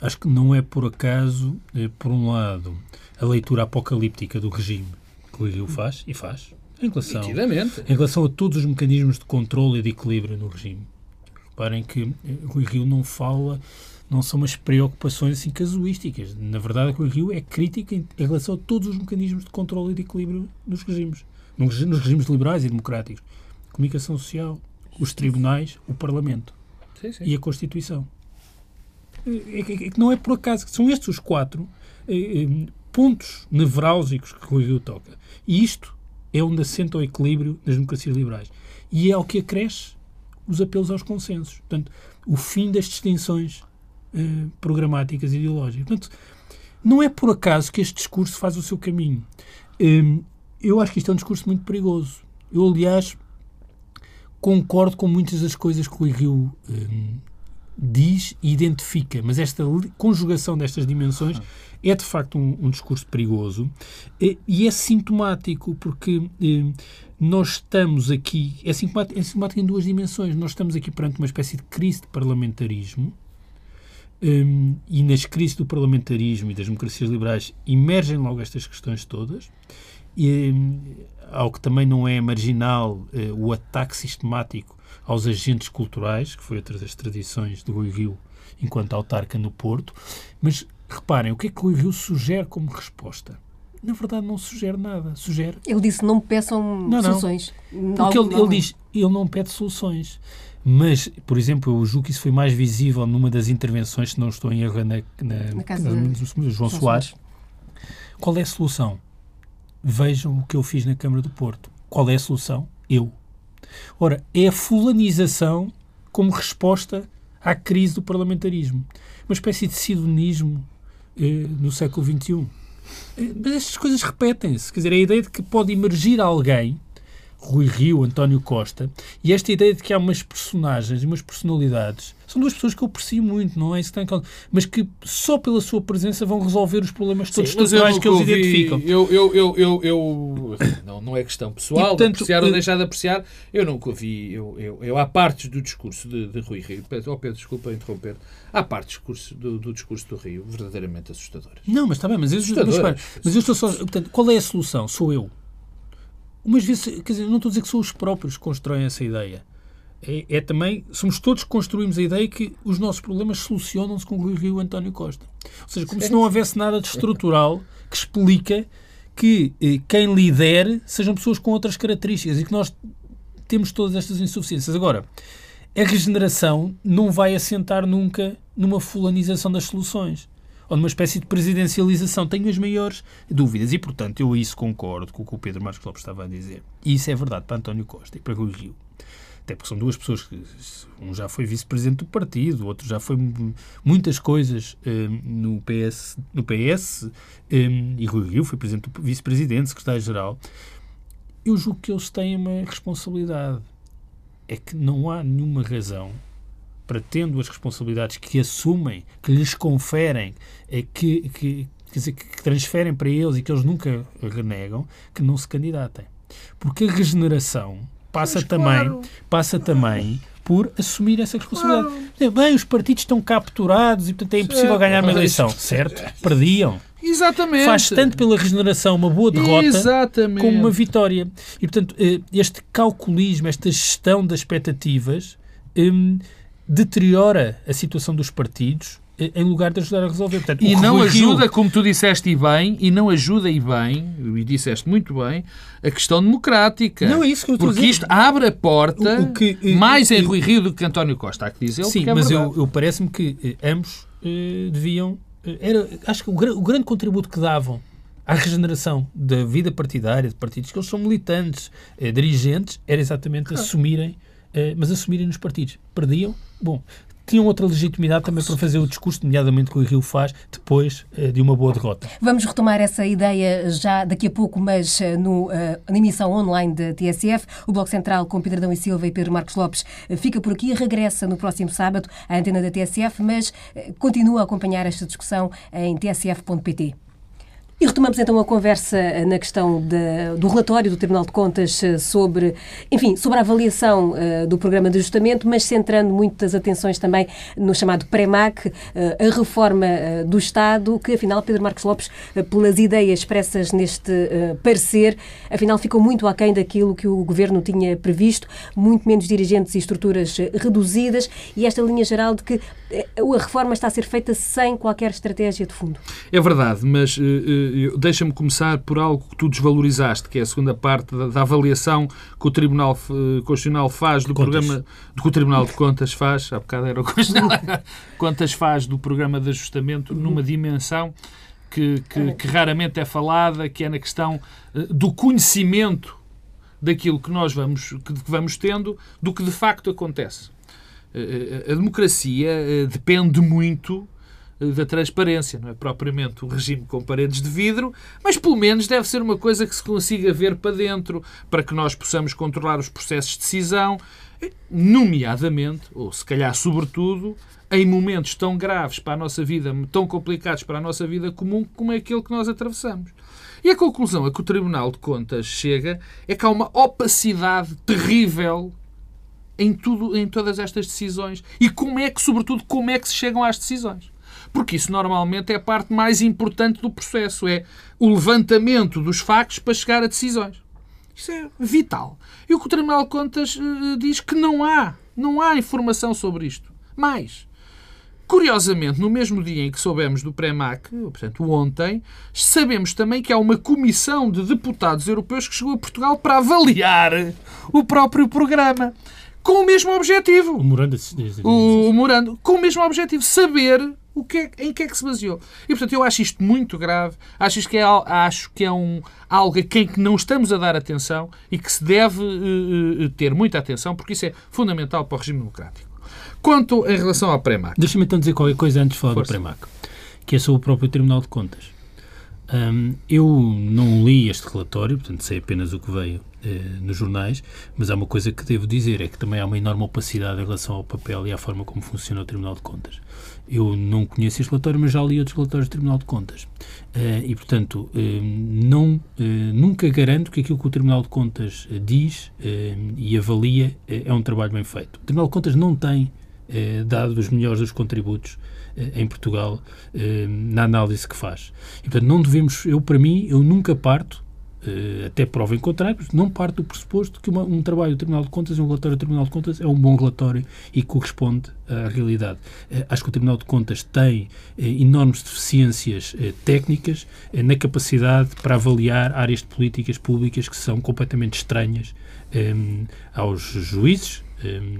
Acho que não é por acaso, eh, por um lado, a leitura apocalíptica do regime que o Rio faz, e faz, em relação, em relação a todos os mecanismos de controle e de equilíbrio no regime. Reparem que eh, Rui Rio não fala, não são umas preocupações assim casuísticas. Na verdade, Rui Rio é crítica em, em relação a todos os mecanismos de controle e de equilíbrio nos regimes, nos, nos regimes liberais e democráticos. Comunicação social, os tribunais, o Parlamento sim, sim. e a Constituição. Que não é por acaso, são estes os quatro é, pontos nevrálgicos que Rui Rio toca. E isto é onde assenta o equilíbrio das democracias liberais. E é o que acresce os apelos aos consensos. Portanto, o fim das distinções eh, programáticas e ideológicas. Portanto, não é por acaso que este discurso faz o seu caminho. Eh, eu acho que isto é um discurso muito perigoso. Eu, aliás, concordo com muitas das coisas que o Rio eh, diz e identifica, mas esta conjugação destas dimensões é de facto um, um discurso perigoso e, é sintomático porque eh, nós estamos aqui, é sintomático, é sintomático em duas dimensões. Nós estamos aqui perante uma espécie de crise de parlamentarismo um, e nas crises do parlamentarismo e das democracias liberais emergem logo estas questões todas. E, ao que também não é marginal eh, o ataque sistemático aos agentes culturais, que foi outra das tradições do Rui Rio enquanto autarca no Porto. Mas reparem, o que é que Rui Rio sugere como resposta? Na verdade, não sugere nada. Sugere. Ele disse: não peçam não, soluções. Não. Porque ele, ele diz: ele não pede soluções. Mas, por exemplo, eu julgo que isso foi mais visível numa das intervenções, se não estou em erro, na, na, na casa na, de João Soares. Qual é a solução? Vejam o que eu fiz na Câmara do Porto. Qual é a solução? Eu. Ora, é a fulanização como resposta à crise do parlamentarismo. Uma espécie de sidonismo eh, no século XXI. Eh, mas estas coisas repetem-se. Quer dizer, a ideia de que pode emergir alguém Rui Rio, António Costa, e esta ideia de que há umas personagens e umas personalidades. São duas pessoas que eu aprecio muito, não é isso que está mas que só pela sua presença vão resolver os problemas todos estruturais que eles identificam. Eu, eu, eu, eu, eu não, não é questão pessoal, e, portanto, de apreciar ou eh, deixar de apreciar. Eu nunca ouvi, eu, eu, eu há partes do discurso de, de Rui Rio, oh Pedro, desculpa interromper, há partes do discurso do, do discurso do Rio verdadeiramente assustadoras. Não, mas está bem, mas, eu, mas, mas eu estou só. Portanto, qual é a solução? Sou eu umas vezes, quer dizer, não estou a dizer que são os próprios que constroem essa ideia. É, é, também, somos todos que construímos a ideia que os nossos problemas solucionam-se com o Rio António Costa. Ou seja, como se não houvesse nada de estrutural que explica que eh, quem lidere sejam pessoas com outras características e que nós temos todas estas insuficiências. Agora, a regeneração não vai assentar nunca numa fulanização das soluções ou numa espécie de presidencialização. Tenho as maiores dúvidas e, portanto, eu isso concordo com o que o Pedro Marcos Lopes estava a dizer. E isso é verdade para António Costa e para Rui Rio. Até porque são duas pessoas que um já foi vice-presidente do partido, o outro já foi muitas coisas um, no PS, no PS um, e Rui Rio foi presidente, vice-presidente, secretário-geral. Eu julgo que eles têm uma responsabilidade. É que não há nenhuma razão para tendo as responsabilidades que assumem, que lhes conferem, é que, que, quer dizer, que transferem para eles e que eles nunca renegam, que não se candidatem. Porque a regeneração passa também, claro. passa também por assumir essa responsabilidade. Claro. Bem, os partidos estão capturados e, portanto, é impossível certo. ganhar uma eleição. *laughs* Certo? Perdiam. Exatamente. Faz tanto pela regeneração uma boa derrota Exatamente. como uma vitória. E, portanto, eh, este calculismo, esta gestão das expectativas, hum, deteriora a situação dos partidos em lugar de ajudar a resolver. Portanto, e não ajuda, como tu disseste e bem, e não ajuda e bem, e disseste muito bem, a questão democrática. Não é isso que eu estou Porque isto abre a porta o, o que, mais em Rui Rio do que António Costa, há que dizer Sim, é mas eu, eu parece-me que eh, ambos eh, deviam... Eh, era, acho que o, o grande contributo que davam à regeneração da vida partidária de partidos, que eles são militantes, eh, dirigentes, era exatamente assumirem, eh, mas assumirem nos partidos. Perdiam, bom, tinham outra legitimidade também para fazer o discurso, nomeadamente que o Rio faz, depois eh, de uma boa derrota. Vamos retomar essa ideia já daqui a pouco, mas eh, no, uh, na emissão online da TSF. O Bloco Central com Pedro Adão e Silva e Pedro Marcos Lopes fica por aqui, regressa no próximo sábado à antena da TSF, mas continua a acompanhar esta discussão em tsf.pt. E retomamos então a conversa eh, na questão de, do relatório do Tribunal de Contas eh, sobre, enfim, sobre a avaliação uh, do programa de ajustamento, mas centrando muitas atenções também no chamado PREMAC, a reforma do Estado, que afinal Pedro Marcos Lopes, pelas ideias expressas neste parecer, afinal ficou muito aquém daquilo que o Governo tinha previsto, muito menos dirigentes e estruturas reduzidas e esta linha geral de que a reforma está a ser feita sem qualquer estratégia de fundo. É verdade, mas deixa-me começar por algo que tu desvalorizaste, que é a segunda parte da, da avaliação que o Tribunal uh, Constitucional faz do Contas. programa, do que o Tribunal de Contas faz, há bocado era o Constitucional, *laughs* Contas faz do programa de ajustamento numa dimensão que, que, que raramente é falada, que é na questão uh, do conhecimento daquilo que nós vamos, que, vamos tendo, do que de facto acontece. A democracia depende muito da transparência, não é propriamente um regime com paredes de vidro, mas pelo menos deve ser uma coisa que se consiga ver para dentro, para que nós possamos controlar os processos de decisão, nomeadamente, ou se calhar sobretudo, em momentos tão graves para a nossa vida, tão complicados para a nossa vida comum, como é aquele que nós atravessamos. E a conclusão a que o Tribunal de Contas chega é que há uma opacidade terrível em, tudo, em todas estas decisões. E como é que, sobretudo, como é que se chegam às decisões? Porque isso normalmente é a parte mais importante do processo, é o levantamento dos factos para chegar a decisões. Isso é vital. E o que o Tribunal de Contas uh, diz que não há, não há informação sobre isto. Mais, curiosamente, no mesmo dia em que soubemos do PREMAC, portanto ontem, sabemos também que há uma comissão de deputados europeus que chegou a Portugal para avaliar o próprio programa. Com o mesmo objetivo. O Morando. O, o Morando. Com o mesmo objetivo. Saber o que é, em que é que se baseou? E, portanto, eu acho isto muito grave. Acho que é, acho que é um, algo a quem que não estamos a dar atenção e que se deve uh, ter muita atenção, porque isso é fundamental para o regime democrático. Quanto em relação ao PREMAC... Deixa-me então dizer qualquer coisa antes de falar Força. do PREMAC, que é sobre o próprio Tribunal de Contas. Um, eu não li este relatório, portanto sei apenas o que veio eh, nos jornais, mas há uma coisa que devo dizer, é que também há uma enorme opacidade em relação ao papel e à forma como funciona o Tribunal de Contas. Eu não conheço este relatório, mas já li outros relatórios do Tribunal de Contas. Uh, e, portanto, uh, não, uh, nunca garanto que aquilo que o Tribunal de Contas diz e avalia é um trabalho bem feito. O Tribunal de Contas não tem dado os melhores dos contributos em Portugal na análise que faz. E, portanto, não devemos, eu para mim, eu nunca parto até prova em contrário, não parte do pressuposto que uma, um trabalho do Tribunal de Contas, um relatório do Tribunal de Contas, é um bom relatório e corresponde à realidade. Uh, acho que o Tribunal de Contas tem uh, enormes deficiências técnicas na capacidade para avaliar áreas de políticas públicas que são completamente estranhas aos juízes,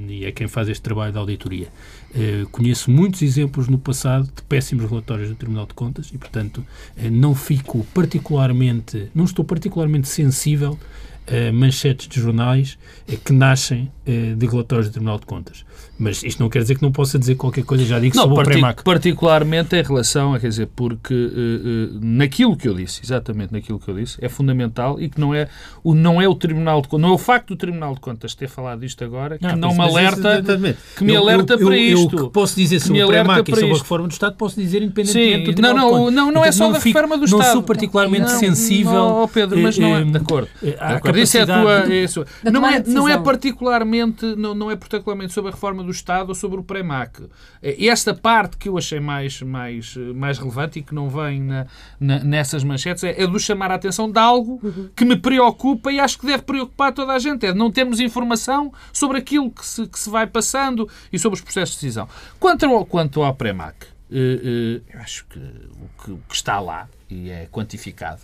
e é quem faz este trabalho de auditoria. Uh, conheço muitos exemplos no passado de péssimos relatórios do Tribunal de Contas e, portanto, uh, não fico particularmente, não estou particularmente sensível a manchetes de jornais uh, que nascem de relatórios do Tribunal de Contas. Mas isto não quer dizer que não possa dizer qualquer coisa, já digo, não, sobre partic o PREMAC. Particularmente em relação, quer dizer, porque uh, uh, naquilo que eu disse, exatamente naquilo que eu disse, é fundamental e que não é o, não é o Tribunal de Contas, não é o facto do Tribunal de Contas ter falado disto agora que não, não me alerta, que me alerta eu, para eu, isto. Eu, posso dizer sobre o PREMAC e sobre a reforma do Estado, posso dizer independentemente Sim, do Tribunal não, não, não, não é só da reforma do Estado. Não sou particularmente sensível... Não, Pedro, mas não é, de acordo. Isso é a tua... Não é, não é particularmente, não, não é particularmente sobre a reforma do Estado sobre o PREMAC. Esta parte que eu achei mais, mais, mais relevante e que não vem na, na, nessas manchetes é, é do chamar a atenção de algo que me preocupa e acho que deve preocupar toda a gente. É de não termos informação sobre aquilo que se, que se vai passando e sobre os processos de decisão. Quanto ao, quanto ao PREMAC, eu acho que o, que o que está lá e é quantificado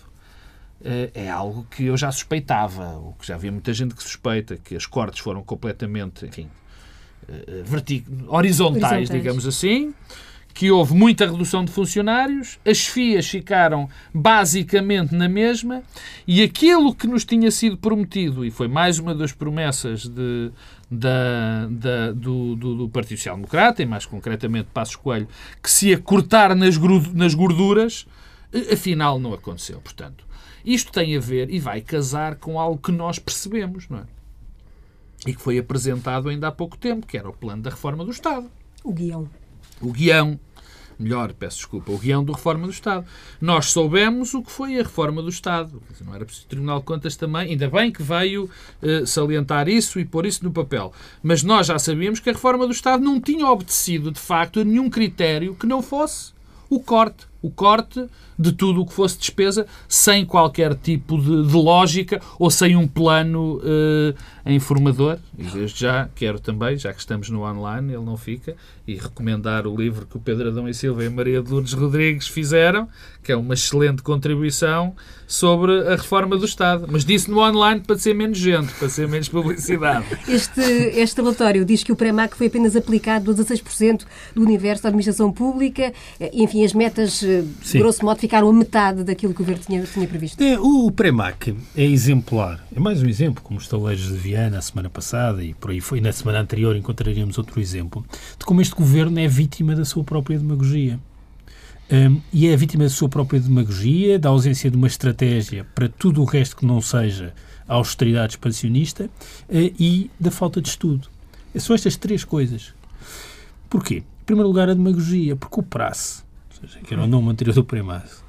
é algo que eu já suspeitava, o que já havia muita gente que suspeita, que as cortes foram completamente, enfim. Horizontais, horizontais, digamos assim, que houve muita redução de funcionários, as FIAs ficaram basicamente na mesma e aquilo que nos tinha sido prometido, e foi mais uma das promessas de, da, da, do, do, do, Partido Social Democrata, e mais concretamente Passos Coelho, que se ia cortar nas, nas gorduras, afinal não aconteceu. Portanto, isto tem a ver e vai casar com algo que nós percebemos, não é? E que foi apresentado ainda há pouco tempo, que era o plano da reforma do Estado. O guião. O guião melhor, peço desculpa, o guião da reforma do Estado. Nós soubemos o que foi a reforma do Estado. Não era preciso o Tribunal de Contas também, ainda bem que veio uh, salientar isso e pôr isso no papel. Mas nós já sabíamos que a reforma do Estado não tinha obedecido, de facto, a nenhum critério que não fosse o corte. O corte de tudo o que fosse despesa, sem qualquer tipo de, de lógica ou sem um plano uh, informador. E desde já quero também, já que estamos no online, ele não fica, e recomendar o livro que o Pedro Adão e Silva e Maria de Lourdes Rodrigues fizeram, que é uma excelente contribuição sobre a reforma do Estado. Mas disse no online para ser menos gente, para ser menos publicidade. *laughs* Este, este relatório diz que o PREMAC foi apenas aplicado a 16% do universo da administração pública. Enfim, as metas, eh, Sim. grosso modo, ficaram a metade daquilo que o Governo tinha, tinha previsto. É, o PREMAC é exemplar. É mais um exemplo, como os estaleiros de Viana a semana passada e por aí foi. Na semana anterior encontraríamos outro exemplo de como este Governo é vítima da sua própria demagogia. Um, e é vítima da sua própria demagogia, da ausência de uma estratégia para tudo o resto que não seja a austeridade expansionista uh, e da falta de estudo. São estas três coisas. Porquê? Em primeiro lugar, a demagogia, porque o prazo, seja, que era o nome anterior do Premaço,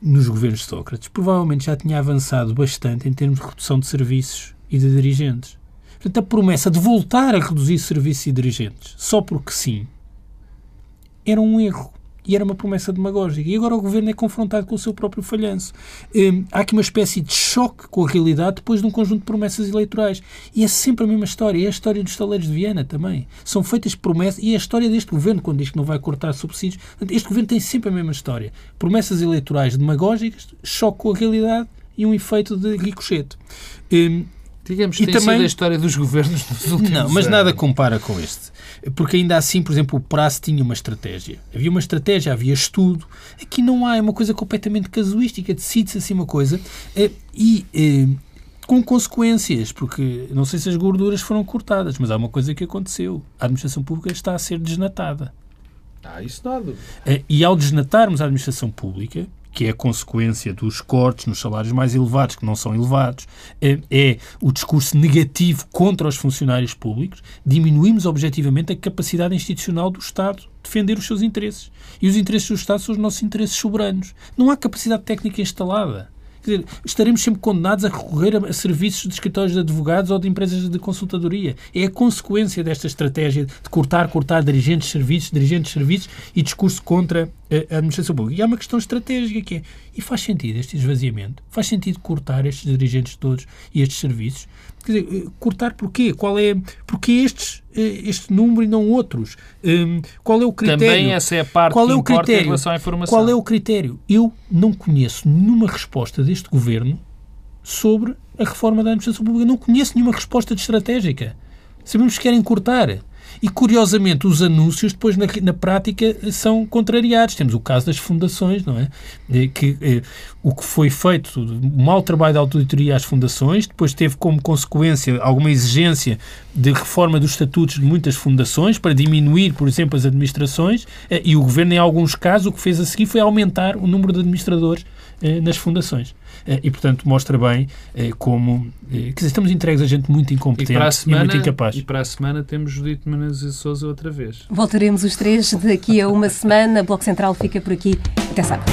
nos governos de Sócrates, provavelmente já tinha avançado bastante em termos de redução de serviços e de dirigentes. Portanto, a promessa de voltar a reduzir serviços e dirigentes, só porque sim, era um erro e era uma promessa demagógica. E agora o governo é confrontado com o seu próprio falhanço. Hum, há aqui uma espécie de choque com a realidade depois de um conjunto de promessas eleitorais. E é sempre a mesma história. É a história dos taleiros de Viana também. São feitas promessas. E é a história deste governo, quando diz que não vai cortar subsídios. Este governo tem sempre a mesma história. Promessas eleitorais demagógicas, choque com a realidade e um efeito de ricochete. Hum, Digamos que e tem também... a história dos governos dos últimos Não, mas anos. nada compara com este. Porque ainda assim, por exemplo, o prazo tinha uma estratégia. Havia uma estratégia, havia estudo. Aqui não há, é uma coisa completamente casuística. Decide-se assim uma coisa eh, e eh, com consequências, porque não sei se as gorduras foram cortadas, mas há uma coisa que aconteceu. A administração pública está a ser desnatada. Ah, isso nada. Eh, e ao desnatarmos a administração pública, que é a consequência dos cortes nos salários mais elevados, que não são elevados, é, é o discurso negativo contra os funcionários públicos, diminuímos objetivamente a capacidade institucional do Estado defender os seus interesses. E os interesses do Estado são os nossos interesses soberanos. Não há capacidade técnica instalada. Quer dizer, estaremos sempre condenados a recorrer a, serviços de escritórios de advogados ou de empresas de consultadoria. É a consequência desta estratégia de cortar, cortar dirigentes de serviços, dirigentes de serviços e discurso contra a administração pública. E há uma questão estratégica que é, e faz sentido este esvaziamento? Faz sentido cortar estes dirigentes todos e estes serviços? Quer dizer, eh, cortar porquê? Qual é, porquê estes, eh, este número e não outros? Um, qual é o critério? Também essa é a parte qual é o critério? em relação à informação. Qual é o critério? Eu não conheço nenhuma resposta deste governo sobre a reforma da administração pública. Não conheço nenhuma resposta de estratégica. Sabemos que querem cortar. E, curiosamente, os anúncios depois, na, na prática, são contrariados. Temos o caso das fundações, não é? Que, eh, o que foi feito, o mau trabalho da auditoria às fundações, depois teve como consequência alguma exigência de reforma dos estatutos de muitas fundações para diminuir, por exemplo, as administrações, eh, e o governo, em alguns casos, o que fez a seguir foi aumentar o número de administradores eh, nas fundações. Eh, e, portanto, mostra bem eh, como. Quer dizer, estamos entregues a gente muito incompetente e, semana, e muito incapaz. E para a semana temos Judito Menezes e Souza outra vez. Voltaremos os três daqui a uma semana. O Bloco Central fica por aqui. Até sábado.